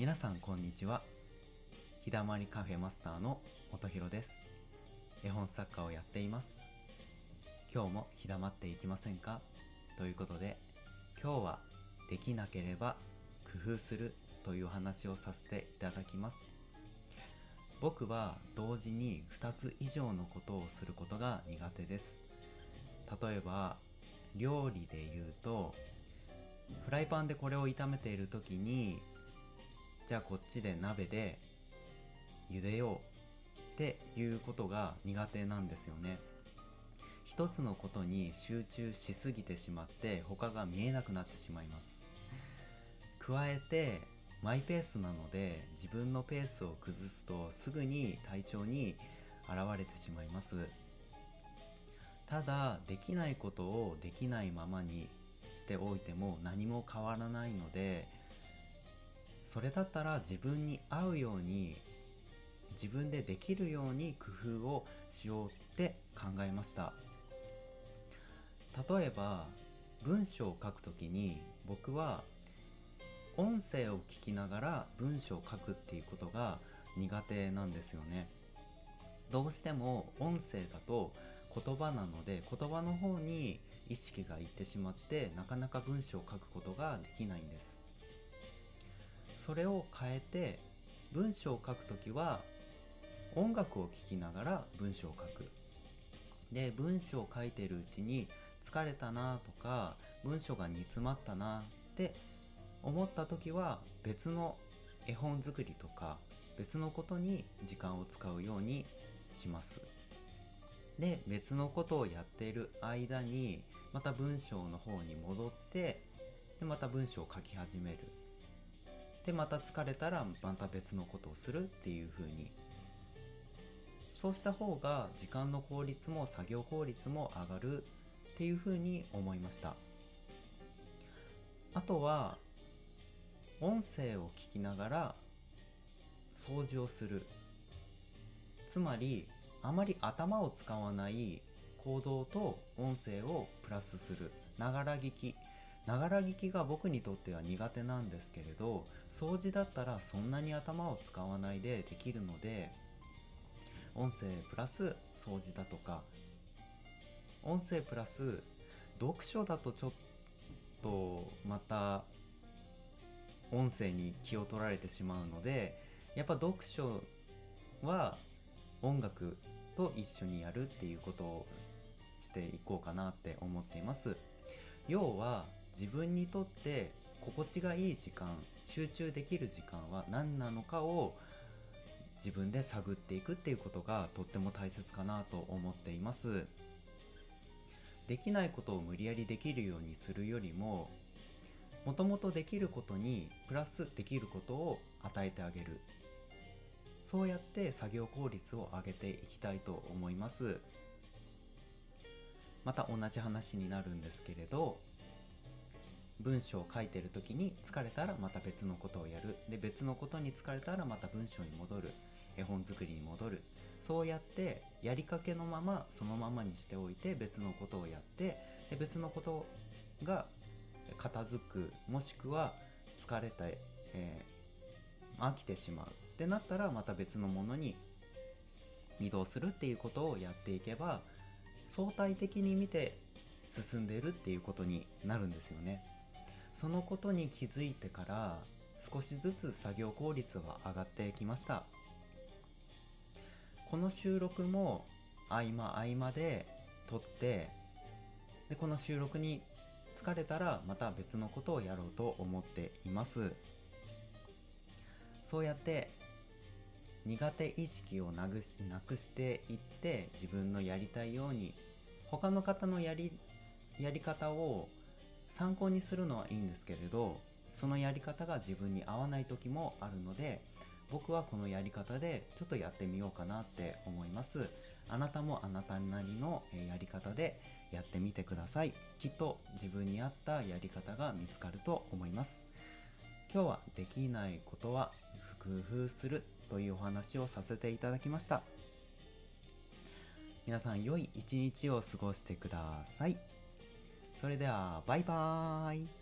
皆さんこんにちは。日だまりカフェマスターの音ひろです。絵本作家をやっています。今日も日だまっていきませんか？ということで今日はできなければ工夫するという話をさせていただきます。僕は同時に2つ以上のことをすることが苦手です。例えば料理で言うとフライパンでこれを炒めている時にじゃあこっちで鍋で茹でようっていうことが苦手なんですよね。一つのことに集中しすぎてしまって他が見えなくなってしまいます。加えてマイペースなので自分のペースを崩すとすぐに体調に現れてしまいます。ただできないことをできないままにしておいても何も変わらないのでそれだったら自分に合うように自分でできるように工夫をしようって考えました。例えば文章を書くときに僕は音声を聞きながら文章を書くっていうことが苦手なんですよね。どうしても音声だと言葉なので言葉の方に意識がいってしまってなかなか文章を書くことができないんです。それを変えて文章を書くときは音楽を聴きながら文章を書く。で文章を書いてるうちに疲れたなとか文章が煮詰まったなって思った時は別の絵本作りとか別のことに時間を使うようにします。で別のことをやっている間にまた文章の方に戻ってでまた文章を書き始める。でまた疲れたらまた別のことをするっていう風に。そうした方が時間の効率も作業効率も上がるっていう風に思いました。あとは音声を聞きながら掃除をする。つまりあまり頭を使わない行動と音声をプラスする。ながら聞き。ながら聞きが僕にとっては苦手なんですけれど掃除だったらそんなに頭を使わないでできるので音声プラス掃除だとか音声プラス読書だとちょっとまた音声に気を取られてしまうのでやっぱ読書は音楽と一緒にやるっていうことをしていこうかなって思っています。要は自分にとって心地がいい時間集中できる時間は何なのかを自分で探っていくっていうことがとっても大切かなと思っています。できないことを無理やりできるようにするよりももともとできることにプラスできることを与えてあげる。そうやって作業効率を上げていきたいと思います。また同じ話になるんですけれど文章を書いてる時に疲れたらまた別のことをやる。で別のことに疲れたらまた文章に戻る。絵本作りに戻る。そうやってやりかけのままそのままにしておいて別のことをやってで別のことが片付くもしくは疲れて、えー、飽きてしまう。ってなったらまた別のものに移動するっていうことをやっていけば相対的に見て進んでるっていうことになるんですよね。そのことに気づいてから少しずつ作業効率は上がってきました。この収録も合間合間で撮ってでこの収録に疲れたらまた別のことをやろうと思っています。そうやって苦手意識をなくしなくしていって自分のやりたいように他の方のやりやり方を参考にするのはいいんですけれどそのやり方が自分に合わない時もあるので僕はこのやり方でちょっとやってみようかなって思います。あなたもあなたなりのやり方でやってみてください。きっと自分に合ったやり方が見つかると思います。今日はできないことは工夫するというお話をさせていただきました。皆さん良い一日を過ごしてください。それではバイバーイ。